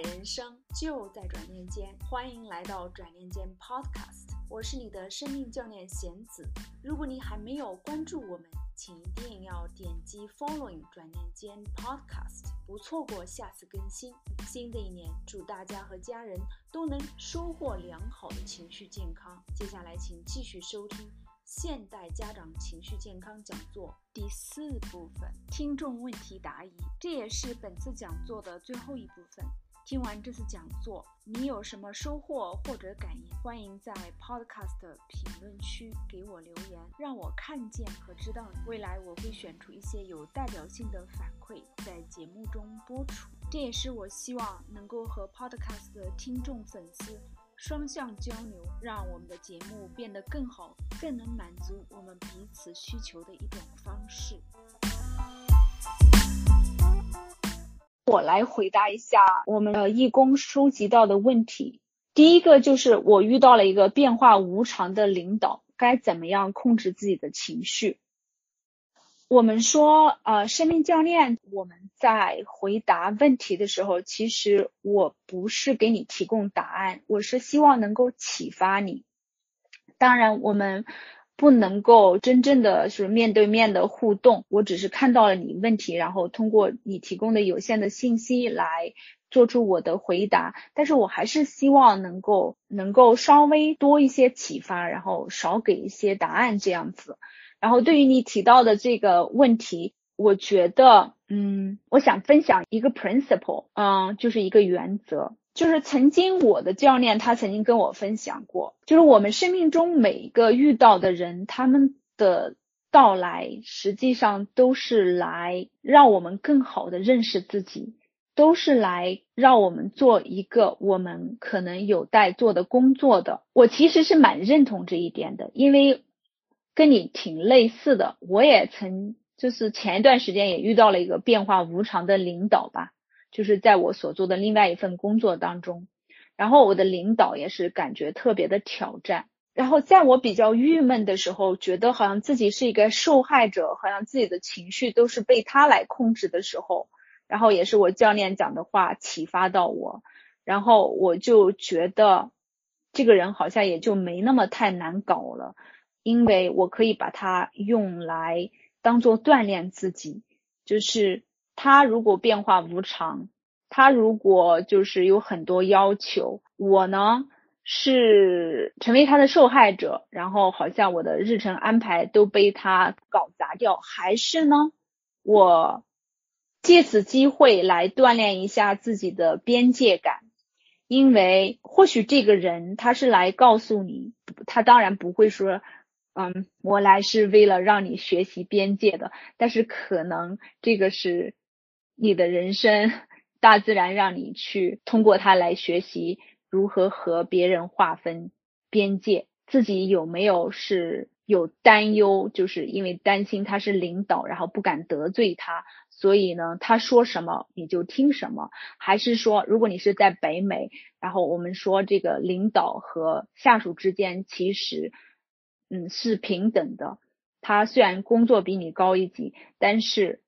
人生就在转念间，欢迎来到转念间 Podcast，我是你的生命教练贤子。如果你还没有关注我们，请一定要点击 Following 转念间 Podcast，不错过下次更新。新的一年，祝大家和家人都能收获良好的情绪健康。接下来，请继续收听。现代家长情绪健康讲座第四部分：听众问题答疑，这也是本次讲座的最后一部分。听完这次讲座，你有什么收获或者感言？欢迎在 Podcast 评论区给我留言，让我看见和知道你。未来我会选出一些有代表性的反馈，在节目中播出。这也是我希望能够和 Podcast 的听众粉丝。双向交流，让我们的节目变得更好，更能满足我们彼此需求的一种方式。我来回答一下我们的义工收集到的问题。第一个就是我遇到了一个变化无常的领导，该怎么样控制自己的情绪？我们说，呃，生命教练，我们在回答问题的时候，其实我不是给你提供答案，我是希望能够启发你。当然，我们不能够真正的是面对面的互动，我只是看到了你问题，然后通过你提供的有限的信息来做出我的回答。但是我还是希望能够能够稍微多一些启发，然后少给一些答案这样子。然后对于你提到的这个问题，我觉得，嗯，我想分享一个 principle，嗯，就是一个原则，就是曾经我的教练他曾经跟我分享过，就是我们生命中每一个遇到的人，他们的到来实际上都是来让我们更好的认识自己，都是来让我们做一个我们可能有待做的工作的。我其实是蛮认同这一点的，因为。跟你挺类似的，我也曾就是前一段时间也遇到了一个变化无常的领导吧，就是在我所做的另外一份工作当中，然后我的领导也是感觉特别的挑战，然后在我比较郁闷的时候，觉得好像自己是一个受害者，好像自己的情绪都是被他来控制的时候，然后也是我教练讲的话启发到我，然后我就觉得这个人好像也就没那么太难搞了。因为我可以把它用来当做锻炼自己，就是他如果变化无常，他如果就是有很多要求，我呢是成为他的受害者，然后好像我的日程安排都被他搞砸掉，还是呢我借此机会来锻炼一下自己的边界感，因为或许这个人他是来告诉你，他当然不会说。嗯，我来是为了让你学习边界的，但是可能这个是你的人生，大自然让你去通过它来学习如何和别人划分边界，自己有没有是有担忧，就是因为担心他是领导，然后不敢得罪他，所以呢，他说什么你就听什么，还是说如果你是在北美，然后我们说这个领导和下属之间其实。嗯，是平等的。他虽然工作比你高一级，但是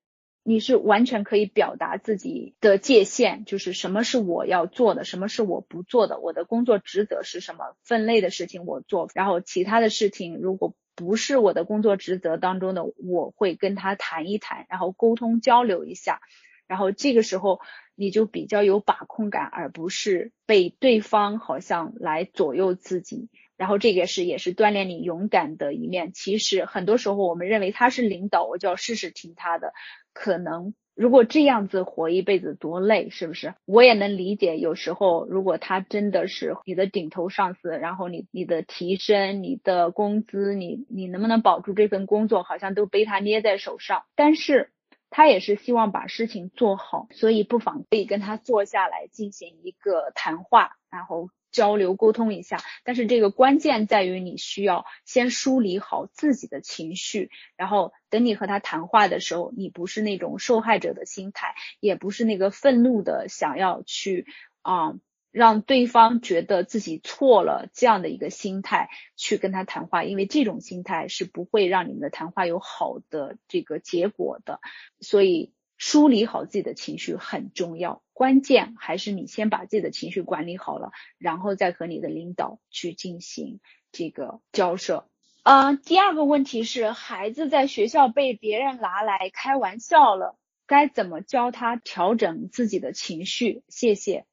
你是完全可以表达自己的界限，就是什么是我要做的，什么是我不做的，我的工作职责是什么，分类的事情我做，然后其他的事情如果不是我的工作职责当中的，我会跟他谈一谈，然后沟通交流一下，然后这个时候你就比较有把控感，而不是被对方好像来左右自己。然后这个是也是锻炼你勇敢的一面。其实很多时候我们认为他是领导，我就要事事听他的。可能如果这样子活一辈子多累，是不是？我也能理解。有时候如果他真的是你的顶头上司，然后你你的提升、你的工资、你你能不能保住这份工作，好像都被他捏在手上。但是他也是希望把事情做好，所以不妨可以跟他坐下来进行一个谈话，然后。交流沟通一下，但是这个关键在于你需要先梳理好自己的情绪，然后等你和他谈话的时候，你不是那种受害者的心态，也不是那个愤怒的想要去啊让对方觉得自己错了这样的一个心态去跟他谈话，因为这种心态是不会让你们的谈话有好的这个结果的。所以梳理好自己的情绪很重要，关键还是你先把自己的情绪管理好了，然后再和你的领导去进行这个交涉。呃，第二个问题是，孩子在学校被别人拿来开玩笑了，该怎么教他调整自己的情绪？谢谢。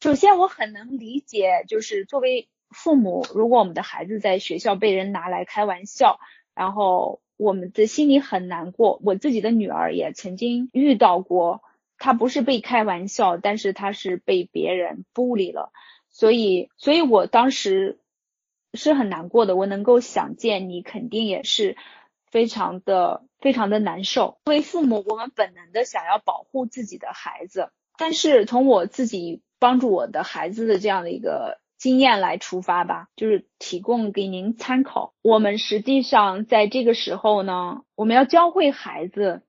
首先，我很能理解，就是作为父母，如果我们的孩子在学校被人拿来开玩笑，然后。我们的心里很难过，我自己的女儿也曾经遇到过，她不是被开玩笑，但是她是被别人孤立了，所以，所以我当时是很难过的。我能够想见你肯定也是非常的非常的难受。作为父母，我们本能的想要保护自己的孩子，但是从我自己帮助我的孩子的这样的一个。经验来出发吧，就是提供给您参考。我们实际上在这个时候呢，我们要教会孩子，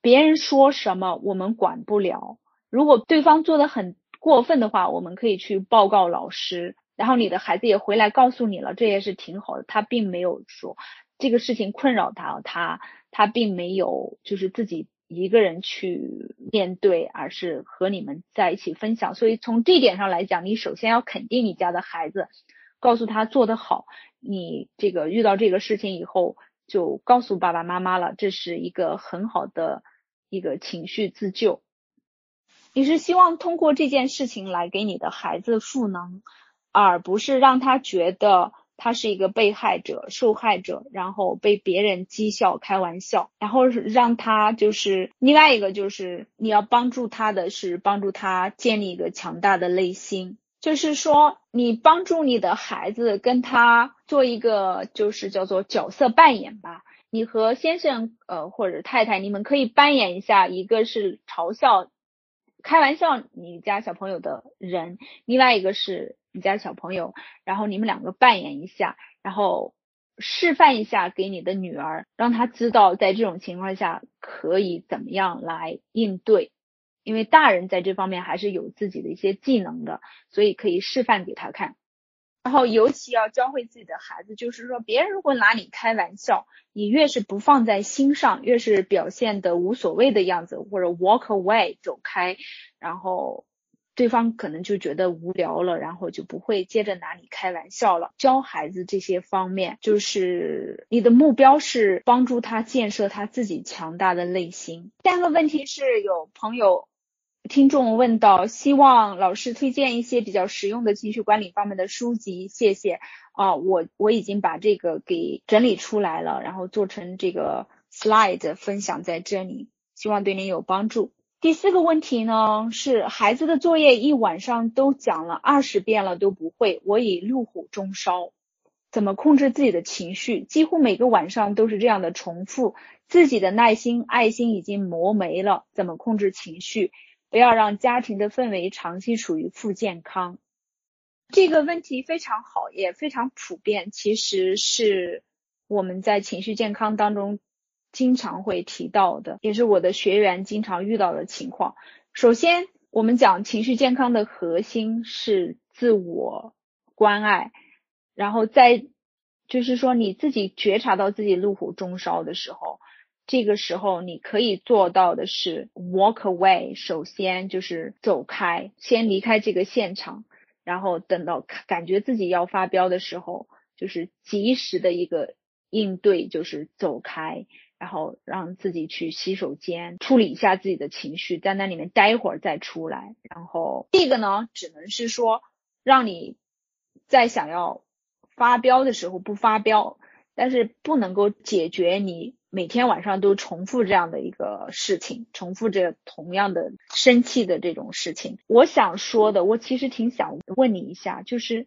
别人说什么我们管不了。如果对方做的很过分的话，我们可以去报告老师。然后你的孩子也回来告诉你了，这也是挺好的。他并没有说这个事情困扰他，他他并没有就是自己。一个人去面对，而是和你们在一起分享。所以从这点上来讲，你首先要肯定你家的孩子，告诉他做得好。你这个遇到这个事情以后，就告诉爸爸妈妈了，这是一个很好的一个情绪自救。你是希望通过这件事情来给你的孩子赋能，而不是让他觉得。他是一个被害者、受害者，然后被别人讥笑、开玩笑，然后让他就是另外一个就是你要帮助他的是帮助他建立一个强大的内心，就是说你帮助你的孩子跟他做一个就是叫做角色扮演吧，你和先生呃或者太太你们可以扮演一下，一个是嘲笑、开玩笑你家小朋友的人，另外一个是。你家小朋友，然后你们两个扮演一下，然后示范一下给你的女儿，让她知道在这种情况下可以怎么样来应对。因为大人在这方面还是有自己的一些技能的，所以可以示范给他看。然后尤其要教会自己的孩子，就是说别人如果拿你开玩笑，你越是不放在心上，越是表现的无所谓的样子，或者 walk away 走开，然后。对方可能就觉得无聊了，然后就不会接着拿你开玩笑了。教孩子这些方面，就是你的目标是帮助他建设他自己强大的内心。第三个问题是有朋友听众问到，希望老师推荐一些比较实用的情绪管理方面的书籍，谢谢。啊，我我已经把这个给整理出来了，然后做成这个 slide 分享在这里，希望对您有帮助。第四个问题呢，是孩子的作业一晚上都讲了二十遍了都不会，我已怒火中烧，怎么控制自己的情绪？几乎每个晚上都是这样的重复，自己的耐心、爱心已经磨没了，怎么控制情绪？不要让家庭的氛围长期处于负健康。这个问题非常好，也非常普遍，其实是我们在情绪健康当中。经常会提到的，也是我的学员经常遇到的情况。首先，我们讲情绪健康的核心是自我关爱，然后在就是说你自己觉察到自己怒火中烧的时候，这个时候你可以做到的是 walk away，首先就是走开，先离开这个现场，然后等到感觉自己要发飙的时候，就是及时的一个应对，就是走开。然后让自己去洗手间处理一下自己的情绪，在那里面待一会儿再出来。然后这个呢，只能是说让你在想要发飙的时候不发飙，但是不能够解决你每天晚上都重复这样的一个事情，重复着同样的生气的这种事情。我想说的，我其实挺想问你一下，就是。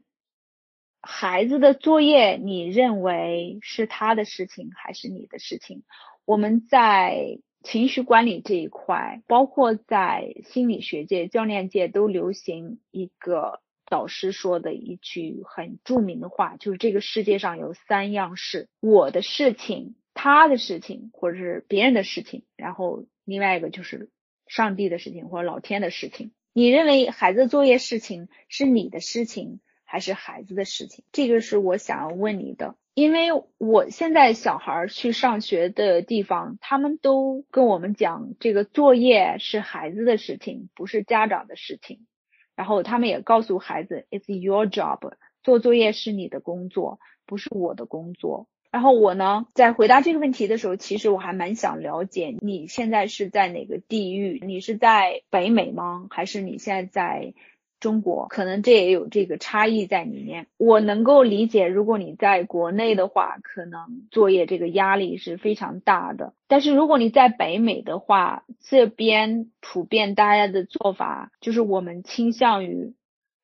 孩子的作业，你认为是他的事情还是你的事情？我们在情绪管理这一块，包括在心理学界、教练界都流行一个导师说的一句很著名的话，就是这个世界上有三样事：我的事情、他的事情，或者是别人的事情，然后另外一个就是上帝的事情或者老天的事情。你认为孩子作业事情是你的事情？还是孩子的事情？这个是我想要问你的。因为我现在小孩去上学的地方，他们都跟我们讲，这个作业是孩子的事情，不是家长的事情。然后他们也告诉孩子，It's your job，做作业是你的工作，不是我的工作。然后我呢，在回答这个问题的时候，其实我还蛮想了解你现在是在哪个地域？你是在北美吗？还是你现在在？中国可能这也有这个差异在里面，我能够理解，如果你在国内的话，可能作业这个压力是非常大的。但是如果你在北美的话，这边普遍大家的做法就是我们倾向于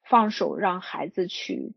放手让孩子去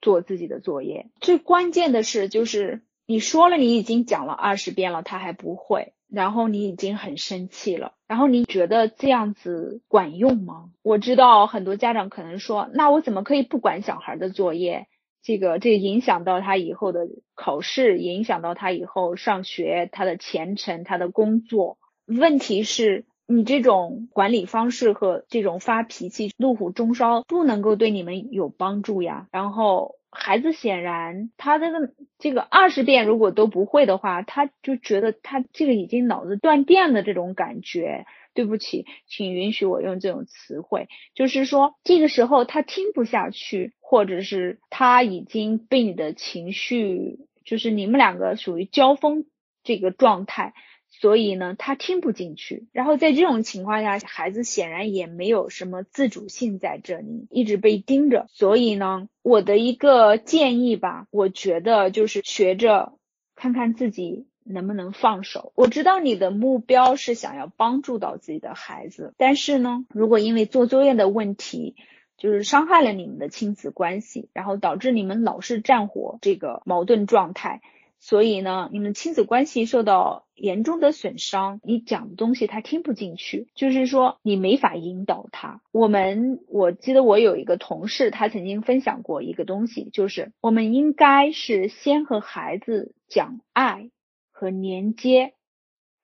做自己的作业。最关键的是，就是你说了你已经讲了二十遍了，他还不会。然后你已经很生气了，然后你觉得这样子管用吗？我知道很多家长可能说，那我怎么可以不管小孩的作业？这个这影响到他以后的考试，影响到他以后上学，他的前程，他的工作。问题是，你这种管理方式和这种发脾气、怒火中烧，不能够对你们有帮助呀。然后。孩子显然他这个这个二十遍如果都不会的话，他就觉得他这个已经脑子断电的这种感觉。对不起，请允许我用这种词汇，就是说这个时候他听不下去，或者是他已经被你的情绪，就是你们两个属于交锋这个状态。所以呢，他听不进去。然后在这种情况下，孩子显然也没有什么自主性在这里，一直被盯着。所以呢，我的一个建议吧，我觉得就是学着看看自己能不能放手。我知道你的目标是想要帮助到自己的孩子，但是呢，如果因为做作业的问题，就是伤害了你们的亲子关系，然后导致你们老是战火这个矛盾状态。所以呢，你们亲子关系受到严重的损伤，你讲的东西他听不进去，就是说你没法引导他。我们我记得我有一个同事，他曾经分享过一个东西，就是我们应该是先和孩子讲爱和连接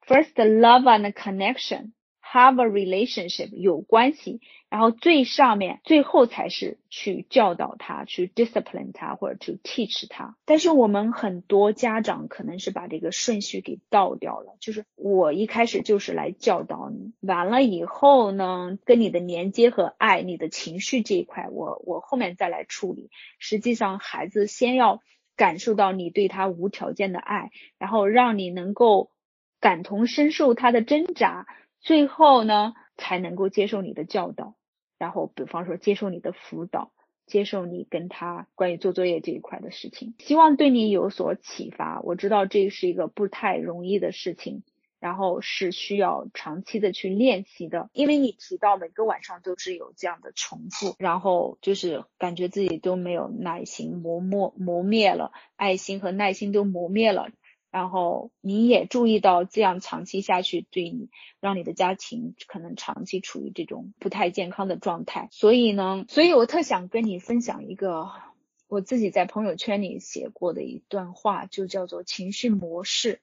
，first love and connection。Have a relationship 有关系，然后最上面最后才是去教导他，去 discipline 他或者去 teach 他。但是我们很多家长可能是把这个顺序给倒掉了，就是我一开始就是来教导你，完了以后呢，跟你的连接和爱，你的情绪这一块，我我后面再来处理。实际上，孩子先要感受到你对他无条件的爱，然后让你能够感同身受他的挣扎。最后呢，才能够接受你的教导，然后比方说接受你的辅导，接受你跟他关于做作业这一块的事情，希望对你有所启发。我知道这是一个不太容易的事情，然后是需要长期的去练习的，因为你提到每个晚上都是有这样的重复，然后就是感觉自己都没有耐心，磨磨磨灭了爱心和耐心都磨灭了。然后你也注意到，这样长期下去，对你让你的家庭可能长期处于这种不太健康的状态。所以呢，所以我特想跟你分享一个我自己在朋友圈里写过的一段话，就叫做情绪模式。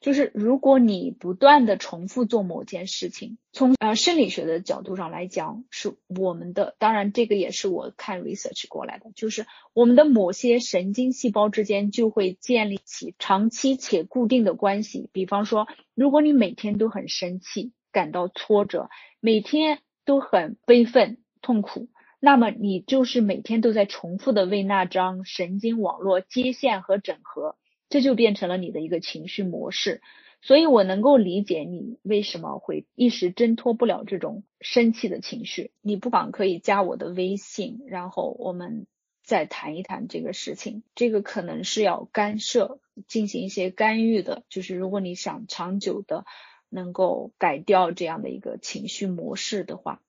就是如果你不断的重复做某件事情，从呃生理学的角度上来讲，是我们的，当然这个也是我看 research 过来的，就是我们的某些神经细胞之间就会建立起长期且固定的关系。比方说，如果你每天都很生气、感到挫折，每天都很悲愤、痛苦，那么你就是每天都在重复的为那张神经网络接线和整合。这就变成了你的一个情绪模式，所以我能够理解你为什么会一时挣脱不了这种生气的情绪。你不妨可以加我的微信，然后我们再谈一谈这个事情。这个可能是要干涉，进行一些干预的。就是如果你想长久的能够改掉这样的一个情绪模式的话，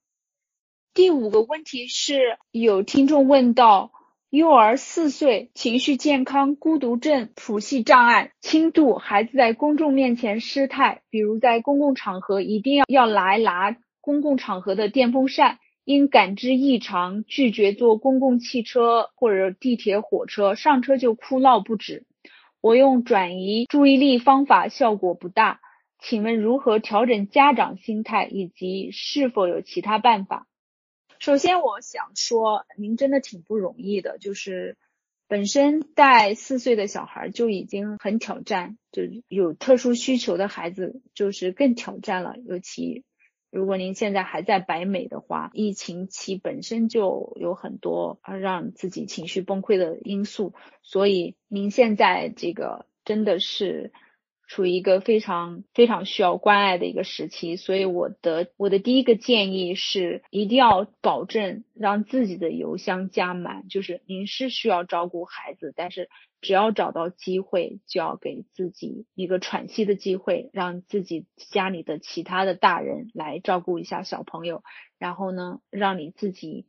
第五个问题是有听众问到。幼儿四岁，情绪健康，孤独症谱系障碍轻度，孩子在公众面前失态，比如在公共场合一定要要来拿公共场合的电风扇，因感知异常拒绝坐公共汽车或者地铁、火车，上车就哭闹不止。我用转移注意力方法效果不大，请问如何调整家长心态，以及是否有其他办法？首先我想说，您真的挺不容易的，就是本身带四岁的小孩就已经很挑战，就有特殊需求的孩子就是更挑战了，尤其。如果您现在还在白美的话，疫情期本身就有很多让自己情绪崩溃的因素，所以您现在这个真的是。处于一个非常非常需要关爱的一个时期，所以我的我的第一个建议是，一定要保证让自己的油箱加满。就是您是需要照顾孩子，但是只要找到机会，就要给自己一个喘息的机会，让自己家里的其他的大人来照顾一下小朋友，然后呢，让你自己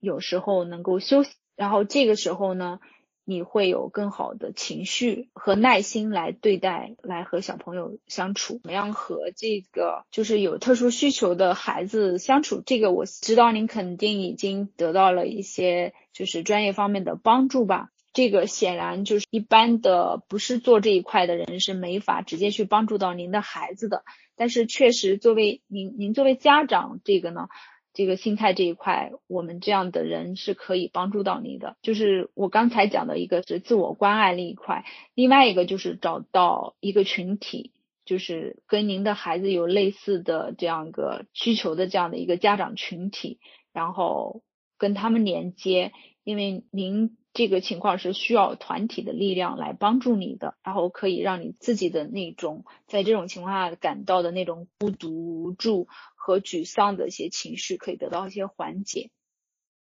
有时候能够休息，然后这个时候呢。你会有更好的情绪和耐心来对待，来和小朋友相处。怎么样和这个就是有特殊需求的孩子相处？这个我知道您肯定已经得到了一些就是专业方面的帮助吧。这个显然就是一般的不是做这一块的人是没法直接去帮助到您的孩子的。但是确实作为您，您作为家长，这个呢？这个心态这一块，我们这样的人是可以帮助到你的。就是我刚才讲的一个是自我关爱那一块，另外一个就是找到一个群体，就是跟您的孩子有类似的这样一个需求的这样的一个家长群体，然后跟他们连接，因为您。这个情况是需要团体的力量来帮助你的，然后可以让你自己的那种在这种情况下感到的那种孤独、无助和沮丧的一些情绪可以得到一些缓解。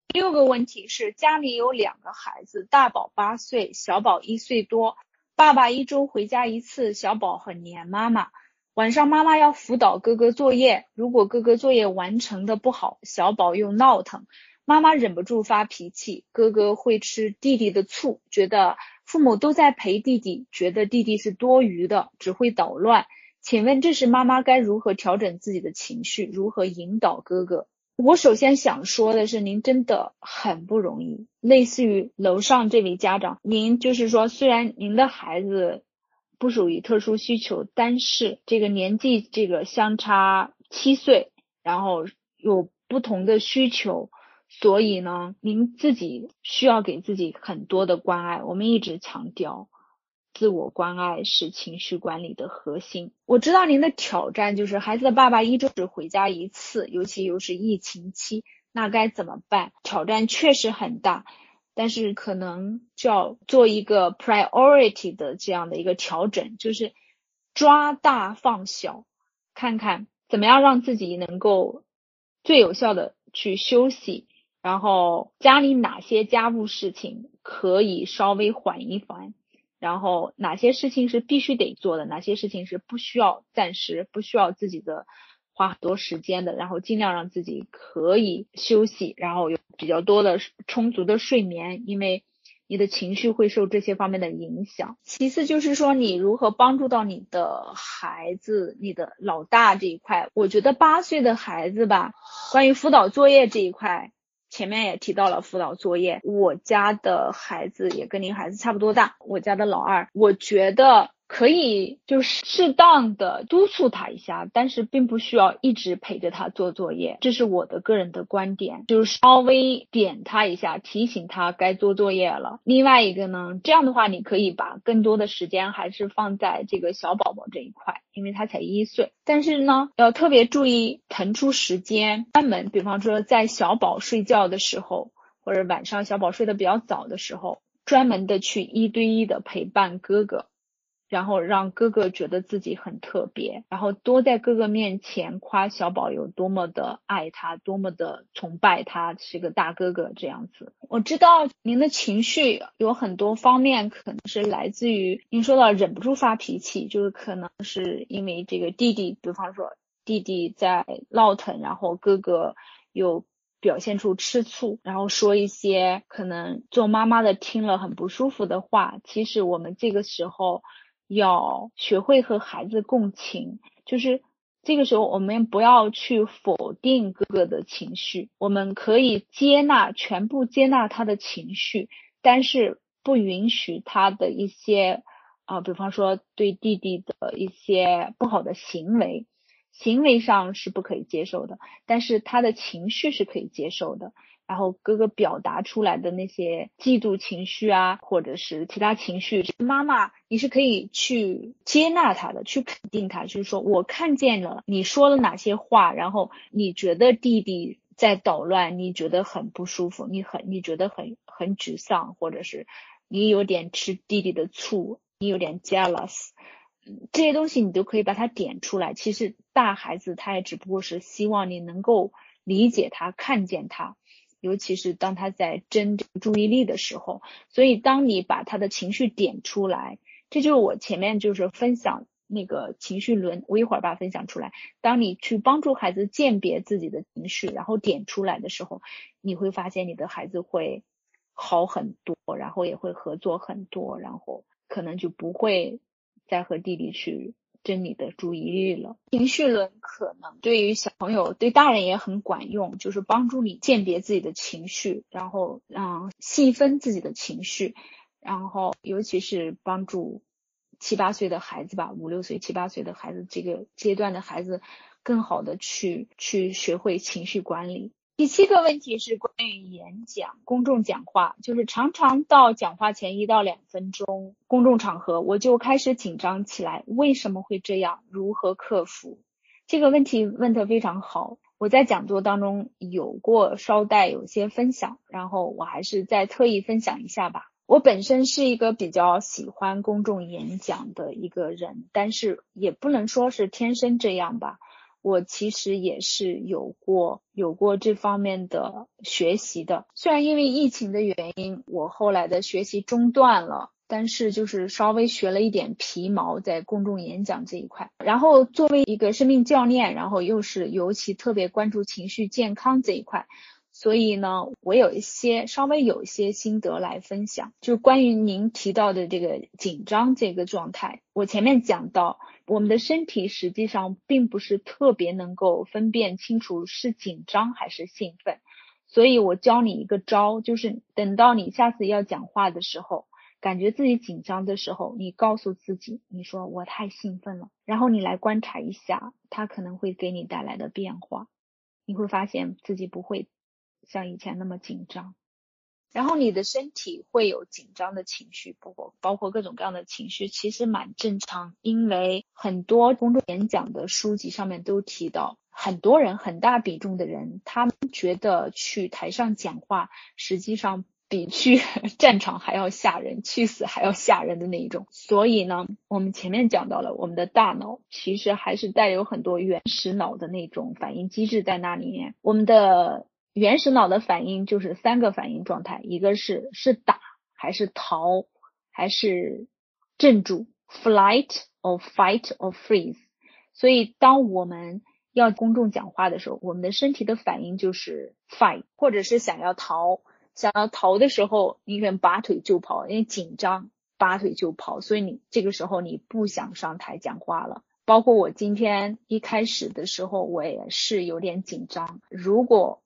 第六个问题是家里有两个孩子，大宝八岁，小宝一岁多，爸爸一周回家一次，小宝很黏妈妈，晚上妈妈要辅导哥哥作业，如果哥哥作业完成的不好，小宝又闹腾。妈妈忍不住发脾气，哥哥会吃弟弟的醋，觉得父母都在陪弟弟，觉得弟弟是多余的，只会捣乱。请问这时妈妈该如何调整自己的情绪，如何引导哥哥？我首先想说的是，您真的很不容易。类似于楼上这位家长，您就是说，虽然您的孩子不属于特殊需求，但是这个年纪这个相差七岁，然后有不同的需求。所以呢，您自己需要给自己很多的关爱。我们一直强调，自我关爱是情绪管理的核心。我知道您的挑战就是孩子的爸爸一周只回家一次，尤其又是疫情期，那该怎么办？挑战确实很大，但是可能就要做一个 priority 的这样的一个调整，就是抓大放小，看看怎么样让自己能够最有效的去休息。然后家里哪些家务事情可以稍微缓一缓，然后哪些事情是必须得做的，哪些事情是不需要暂时不需要自己的花很多时间的，然后尽量让自己可以休息，然后有比较多的充足的睡眠，因为你的情绪会受这些方面的影响。其次就是说你如何帮助到你的孩子，你的老大这一块，我觉得八岁的孩子吧，关于辅导作业这一块。前面也提到了辅导作业，我家的孩子也跟您孩子差不多大，我家的老二，我觉得。可以就是适当的督促他一下，但是并不需要一直陪着他做作业，这是我的个人的观点，就是稍微点他一下，提醒他该做作业了。另外一个呢，这样的话你可以把更多的时间还是放在这个小宝宝这一块，因为他才一岁。但是呢，要特别注意腾出时间，专门，比方说在小宝睡觉的时候，或者晚上小宝睡得比较早的时候，专门的去一对一的陪伴哥哥。然后让哥哥觉得自己很特别，然后多在哥哥面前夸小宝有多么的爱他，多么的崇拜他，是个大哥哥这样子。我知道您的情绪有很多方面，可能是来自于您说到忍不住发脾气，就是可能是因为这个弟弟，比方说弟弟在闹腾，然后哥哥有表现出吃醋，然后说一些可能做妈妈的听了很不舒服的话。其实我们这个时候。要学会和孩子共情，就是这个时候我们不要去否定哥哥的情绪，我们可以接纳全部接纳他的情绪，但是不允许他的一些啊，比方说对弟弟的一些不好的行为。行为上是不可以接受的，但是他的情绪是可以接受的。然后哥哥表达出来的那些嫉妒情绪啊，或者是其他情绪，妈妈你是可以去接纳他的，去肯定他，就是说我看见了你说了哪些话，然后你觉得弟弟在捣乱，你觉得很不舒服，你很你觉得很很沮丧，或者是你有点吃弟弟的醋，你有点 jealous，这些东西你都可以把它点出来。其实大孩子他也只不过是希望你能够理解他，看见他。尤其是当他在争注意力的时候，所以当你把他的情绪点出来，这就是我前面就是分享那个情绪轮，我一会儿把它分享出来。当你去帮助孩子鉴别自己的情绪，然后点出来的时候，你会发现你的孩子会好很多，然后也会合作很多，然后可能就不会再和弟弟去。对你的注意力了。情绪轮可能对于小朋友，对大人也很管用，就是帮助你鉴别自己的情绪，然后让细分自己的情绪，然后尤其是帮助七八岁的孩子吧，五六岁、七八岁的孩子这个阶段的孩子，更好的去去学会情绪管理。第七个问题是关于演讲、公众讲话，就是常常到讲话前一到两分钟，公众场合我就开始紧张起来。为什么会这样？如何克服？这个问题问得非常好。我在讲座当中有过稍带有些分享，然后我还是再特意分享一下吧。我本身是一个比较喜欢公众演讲的一个人，但是也不能说是天生这样吧。我其实也是有过有过这方面的学习的，虽然因为疫情的原因，我后来的学习中断了，但是就是稍微学了一点皮毛在公众演讲这一块。然后作为一个生命教练，然后又是尤其特别关注情绪健康这一块。所以呢，我有一些稍微有一些心得来分享，就是关于您提到的这个紧张这个状态。我前面讲到，我们的身体实际上并不是特别能够分辨清楚是紧张还是兴奋。所以我教你一个招，就是等到你下次要讲话的时候，感觉自己紧张的时候，你告诉自己，你说我太兴奋了，然后你来观察一下，它可能会给你带来的变化，你会发现自己不会。像以前那么紧张，然后你的身体会有紧张的情绪，包括包括各种各样的情绪，其实蛮正常。因为很多公众演讲的书籍上面都提到，很多人很大比重的人，他们觉得去台上讲话，实际上比去 战场还要吓人，去死还要吓人的那一种。所以呢，我们前面讲到了，我们的大脑其实还是带有很多原始脑的那种反应机制在那里面，我们的。原始脑的反应就是三个反应状态，一个是是打还是逃还是镇住，flight or fight or freeze。所以当我们要公众讲话的时候，我们的身体的反应就是 fight，或者是想要逃。想要逃的时候，你可能拔腿就跑，因为紧张拔腿就跑，所以你这个时候你不想上台讲话了。包括我今天一开始的时候，我也是有点紧张。如果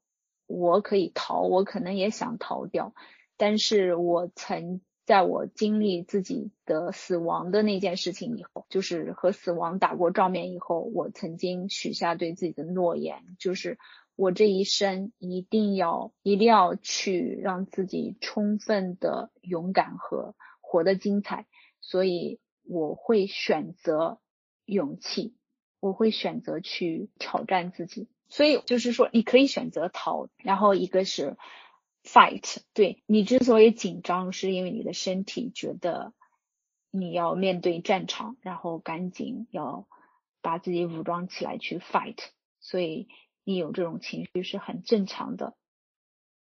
我可以逃，我可能也想逃掉，但是我曾在我经历自己的死亡的那件事情以后，就是和死亡打过照面以后，我曾经许下对自己的诺言，就是我这一生一定要一定要去让自己充分的勇敢和活得精彩，所以我会选择勇气，我会选择去挑战自己。所以就是说，你可以选择逃，然后一个是 fight。对你之所以紧张，是因为你的身体觉得你要面对战场，然后赶紧要把自己武装起来去 fight。所以你有这种情绪是很正常的。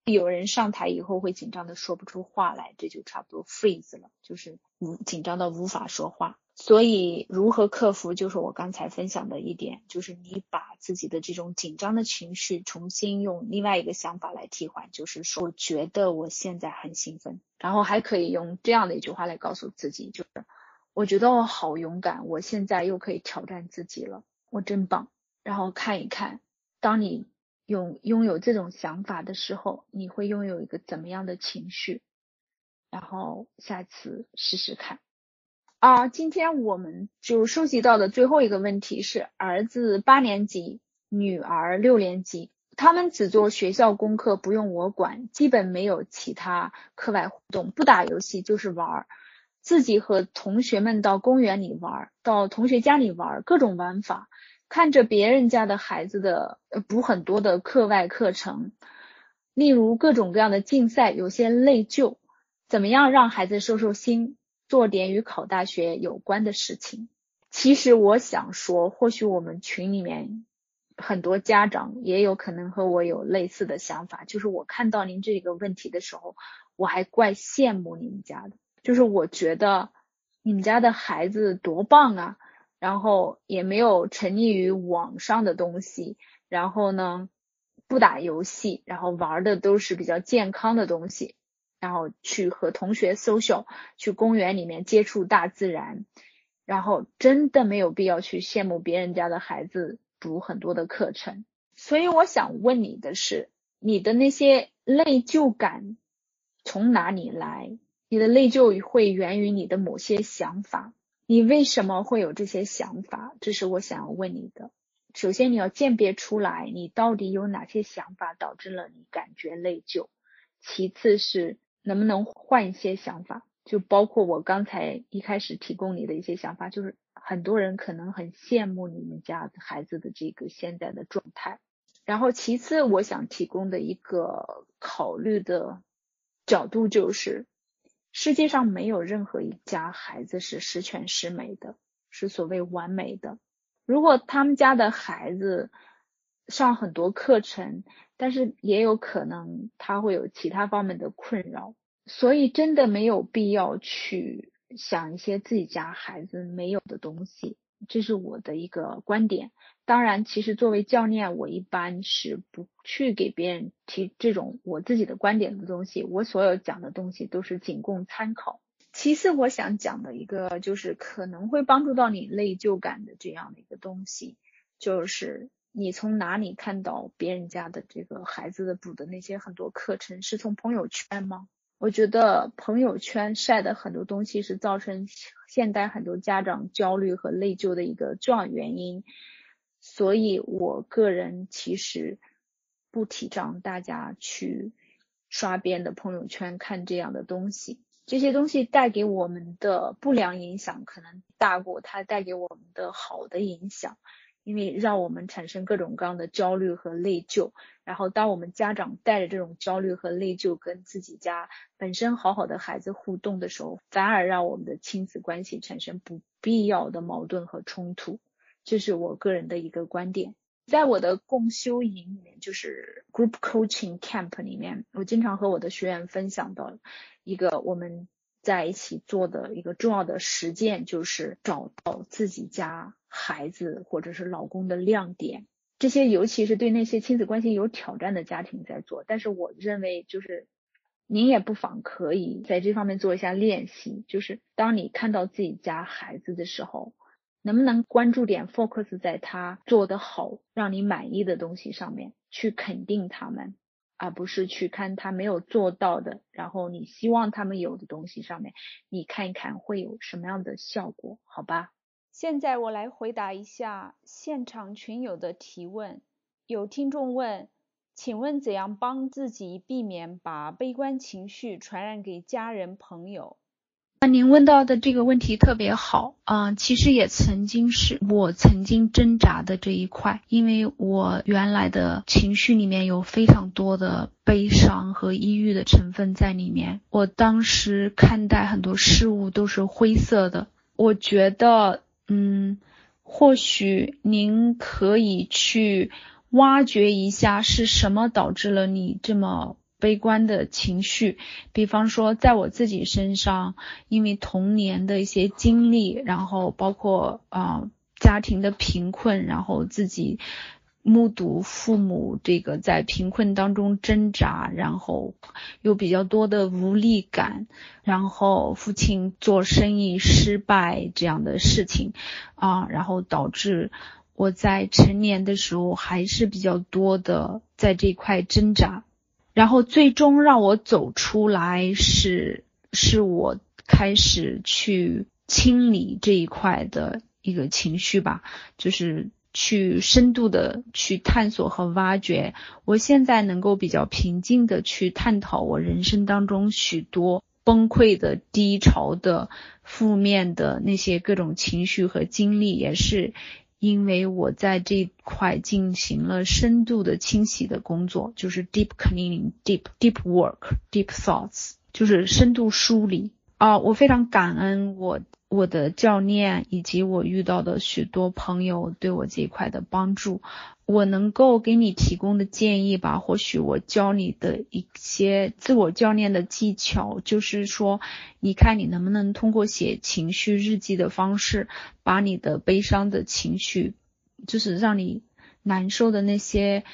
有人上台以后会紧张的说不出话来，这就差不多 freeze 了，就是无紧张到无法说话。所以，如何克服，就是我刚才分享的一点，就是你把自己的这种紧张的情绪，重新用另外一个想法来替换，就是说，我觉得我现在很兴奋，然后还可以用这样的一句话来告诉自己，就是我觉得我好勇敢，我现在又可以挑战自己了，我真棒。然后看一看，当你拥拥有这种想法的时候，你会拥有一个怎么样的情绪？然后下次试试看。啊，今天我们就收集到的最后一个问题是：儿子八年级，女儿六年级，他们只做学校功课，不用我管，基本没有其他课外活动，不打游戏就是玩儿，自己和同学们到公园里玩，到同学家里玩，各种玩法。看着别人家的孩子的补很多的课外课程，例如各种各样的竞赛，有些内疚。怎么样让孩子收收心？做点与考大学有关的事情。其实我想说，或许我们群里面很多家长也有可能和我有类似的想法。就是我看到您这个问题的时候，我还怪羡慕你们家的。就是我觉得你们家的孩子多棒啊，然后也没有沉溺于网上的东西，然后呢不打游戏，然后玩的都是比较健康的东西。然后去和同学 social，去公园里面接触大自然，然后真的没有必要去羡慕别人家的孩子读很多的课程。所以我想问你的是，你的那些内疚感从哪里来？你的内疚会源于你的某些想法，你为什么会有这些想法？这是我想要问你的。首先你要鉴别出来，你到底有哪些想法导致了你感觉内疚。其次是。能不能换一些想法？就包括我刚才一开始提供你的一些想法，就是很多人可能很羡慕你们家孩子的这个现在的状态。然后其次，我想提供的一个考虑的角度就是，世界上没有任何一家孩子是十全十美的，是所谓完美的。如果他们家的孩子上很多课程，但是也有可能他会有其他方面的困扰，所以真的没有必要去想一些自己家孩子没有的东西，这是我的一个观点。当然，其实作为教练，我一般是不去给别人提这种我自己的观点的东西，我所有讲的东西都是仅供参考。其次，我想讲的一个就是可能会帮助到你内疚感的这样的一个东西，就是。你从哪里看到别人家的这个孩子的补的那些很多课程？是从朋友圈吗？我觉得朋友圈晒的很多东西是造成现代很多家长焦虑和内疚的一个重要原因。所以我个人其实不提倡大家去刷别人的朋友圈看这样的东西。这些东西带给我们的不良影响可能大过它带给我们的好的影响。因为让我们产生各种各样的焦虑和内疚，然后当我们家长带着这种焦虑和内疚跟自己家本身好好的孩子互动的时候，反而让我们的亲子关系产生不必要的矛盾和冲突。这是我个人的一个观点。在我的共修营里面，就是 group coaching camp 里面，我经常和我的学员分享到一个我们。在一起做的一个重要的实践，就是找到自己家孩子或者是老公的亮点。这些尤其是对那些亲子关系有挑战的家庭在做。但是我认为，就是您也不妨可以在这方面做一下练习。就是当你看到自己家孩子的时候，能不能关注点 focus 在他做得好、让你满意的东西上面，去肯定他们。而不是去看他没有做到的，然后你希望他们有的东西上面，你看一看会有什么样的效果？好吧。现在我来回答一下现场群友的提问。有听众问，请问怎样帮自己避免把悲观情绪传染给家人朋友？那您问到的这个问题特别好啊，其实也曾经是我曾经挣扎的这一块，因为我原来的情绪里面有非常多的悲伤和抑郁的成分在里面，我当时看待很多事物都是灰色的。我觉得，嗯，或许您可以去挖掘一下是什么导致了你这么。悲观的情绪，比方说在我自己身上，因为童年的一些经历，然后包括啊家庭的贫困，然后自己目睹父母这个在贫困当中挣扎，然后有比较多的无力感，然后父亲做生意失败这样的事情啊，然后导致我在成年的时候还是比较多的在这块挣扎。然后最终让我走出来是，是我开始去清理这一块的一个情绪吧，就是去深度的去探索和挖掘。我现在能够比较平静的去探讨我人生当中许多崩溃的、低潮的、负面的那些各种情绪和经历，也是因为我在这块进行了深度的清洗的工作，就是 deep cleaning、deep deep work、deep thoughts，就是深度梳理啊。我非常感恩我。我的教练以及我遇到的许多朋友对我这一块的帮助，我能够给你提供的建议吧，或许我教你的一些自我教练的技巧，就是说，你看你能不能通过写情绪日记的方式，把你的悲伤的情绪，就是让你难受的那些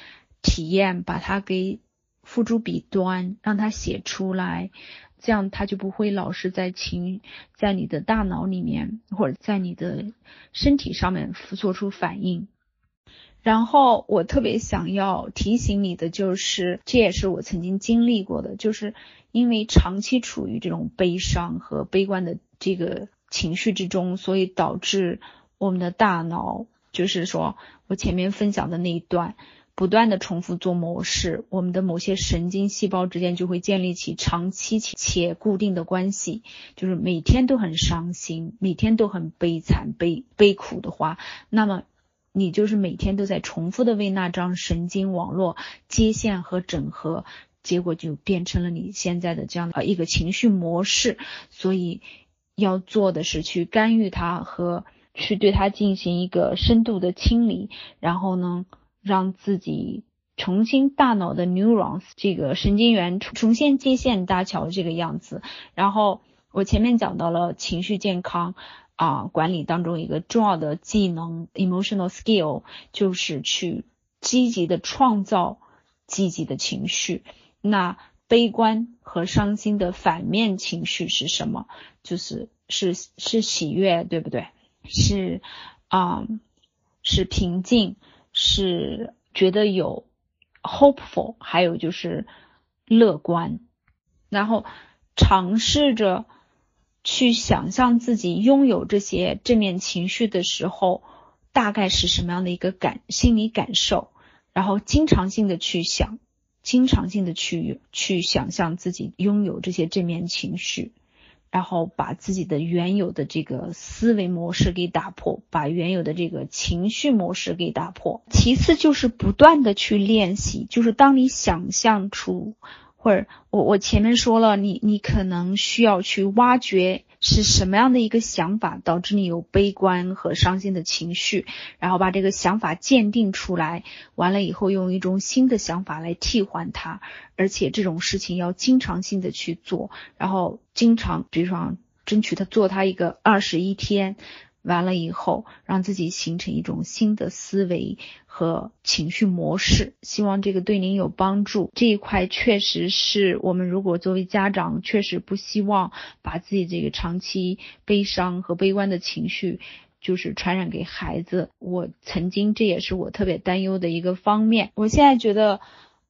体验，把它给付诸笔端，让它写出来。这样他就不会老是在情，在你的大脑里面或者在你的身体上面做出反应。然后我特别想要提醒你的就是，这也是我曾经经历过的，就是因为长期处于这种悲伤和悲观的这个情绪之中，所以导致我们的大脑，就是说我前面分享的那一段。不断的重复做模式，我们的某些神经细胞之间就会建立起长期且固定的关系，就是每天都很伤心，每天都很悲惨、悲悲苦的话，那么你就是每天都在重复的为那张神经网络接线和整合，结果就变成了你现在的这样的一个情绪模式。所以要做的是去干预它和去对它进行一个深度的清理，然后呢？让自己重新大脑的 neurons 这个神经元重重现接线搭桥这个样子。然后我前面讲到了情绪健康啊管理当中一个重要的技能 emotional skill 就是去积极的创造积极的情绪。那悲观和伤心的反面情绪是什么？就是是是喜悦，对不对？是啊，是平静。是觉得有 hopeful，还有就是乐观，然后尝试着去想象自己拥有这些正面情绪的时候，大概是什么样的一个感心理感受，然后经常性的去想，经常性的去去想象自己拥有这些正面情绪。然后把自己的原有的这个思维模式给打破，把原有的这个情绪模式给打破。其次就是不断的去练习，就是当你想象出，或者我我前面说了，你你可能需要去挖掘。是什么样的一个想法导致你有悲观和伤心的情绪？然后把这个想法鉴定出来，完了以后用一种新的想法来替换它，而且这种事情要经常性的去做，然后经常，比如说争取他做他一个二十一天。完了以后，让自己形成一种新的思维和情绪模式，希望这个对您有帮助。这一块确实是我们如果作为家长，确实不希望把自己这个长期悲伤和悲观的情绪，就是传染给孩子。我曾经这也是我特别担忧的一个方面。我现在觉得。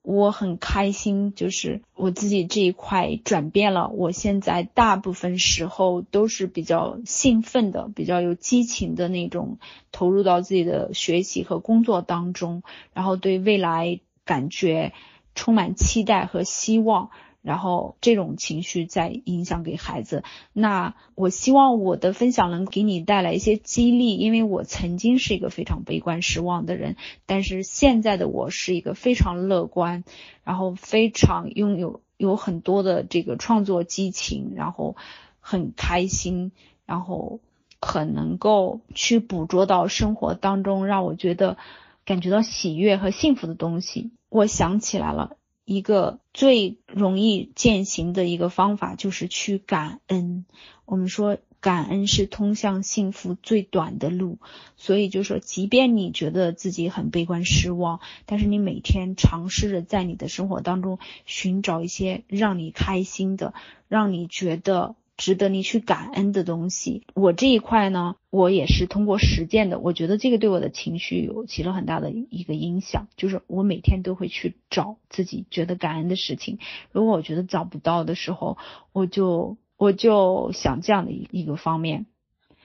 我很开心，就是我自己这一块转变了。我现在大部分时候都是比较兴奋的，比较有激情的那种，投入到自己的学习和工作当中，然后对未来感觉充满期待和希望。然后这种情绪在影响给孩子，那我希望我的分享能给你带来一些激励，因为我曾经是一个非常悲观失望的人，但是现在的我是一个非常乐观，然后非常拥有有很多的这个创作激情，然后很开心，然后很能够去捕捉到生活当中让我觉得感觉到喜悦和幸福的东西。我想起来了。一个最容易践行的一个方法就是去感恩。我们说感恩是通向幸福最短的路，所以就说，即便你觉得自己很悲观失望，但是你每天尝试着在你的生活当中寻找一些让你开心的，让你觉得。值得你去感恩的东西，我这一块呢，我也是通过实践的。我觉得这个对我的情绪有起了很大的一个影响，就是我每天都会去找自己觉得感恩的事情。如果我觉得找不到的时候，我就我就想这样的一个方面。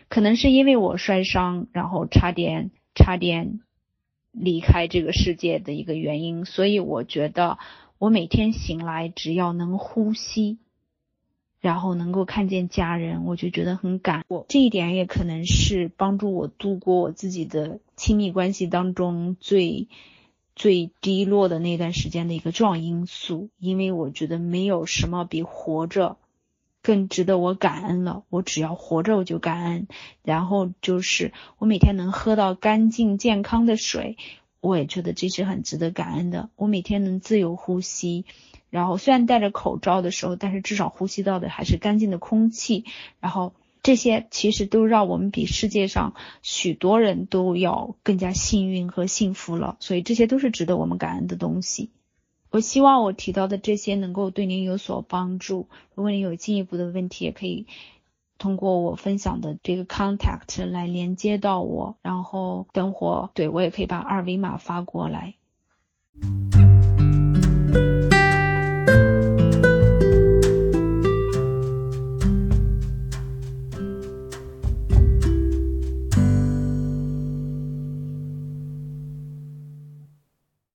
可能是因为我摔伤，然后差点差点离开这个世界的一个原因，所以我觉得我每天醒来只要能呼吸，然后能够看见家人，我就觉得很感。我这一点也可能是帮助我度过我自己的亲密关系当中最最低落的那段时间的一个重要因素，因为我觉得没有什么比活着。更值得我感恩了。我只要活着，我就感恩。然后就是我每天能喝到干净健康的水，我也觉得这是很值得感恩的。我每天能自由呼吸，然后虽然戴着口罩的时候，但是至少呼吸到的还是干净的空气。然后这些其实都让我们比世界上许多人都要更加幸运和幸福了。所以这些都是值得我们感恩的东西。我希望我提到的这些能够对您有所帮助。如果您有进一步的问题，也可以通过我分享的这个 contact 来连接到我，然后等会对我也可以把二维码发过来。